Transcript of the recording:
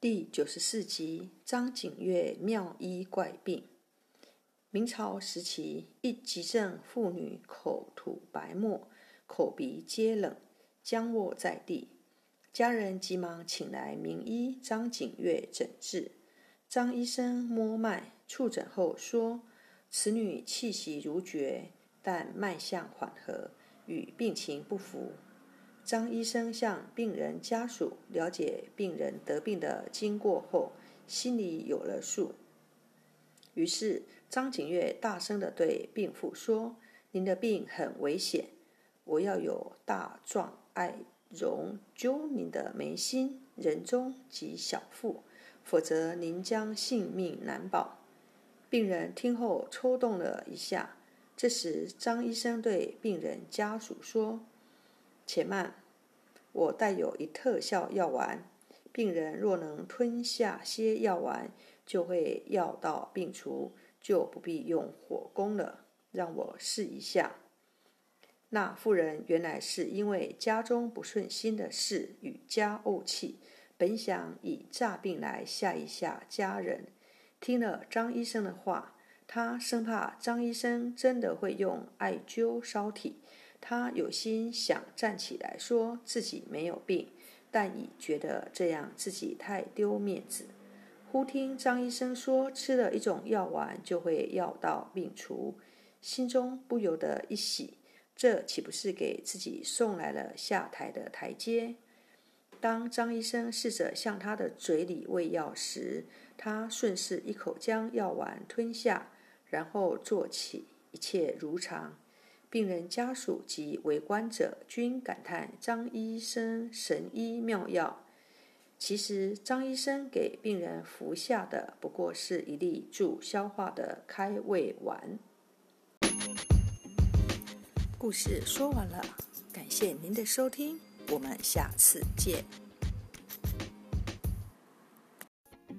第九十四集：张景岳妙医怪病。明朝时期，一急症妇女口吐白沫，口鼻皆冷，僵卧在地。家人急忙请来名医张景岳诊治。张医生摸脉触诊后说：“此女气息如绝，但脉象缓和，与病情不符。”张医生向病人家属了解病人得病的经过后，心里有了数。于是张景岳大声地对病妇说：“您的病很危险，我要有大壮爱容揪您的眉心、人中及小腹，否则您将性命难保。”病人听后抽动了一下。这时张医生对病人家属说：“且慢。”我带有一特效药丸，病人若能吞下些药丸，就会药到病除，就不必用火攻了。让我试一下。那妇人原来是因为家中不顺心的事与家怄气，本想以诈病来吓一吓家人。听了张医生的话，他生怕张医生真的会用艾灸烧体。他有心想站起来说自己没有病，但已觉得这样自己太丢面子。忽听张医生说吃了一种药丸就会药到病除，心中不由得一喜，这岂不是给自己送来了下台的台阶？当张医生试着向他的嘴里喂药时，他顺势一口将药丸吞下，然后坐起，一切如常。病人家属及围观者均感叹张医生神医妙药。其实，张医生给病人服下的不过是一粒助消化的开胃丸。故事说完了，感谢您的收听，我们下次见。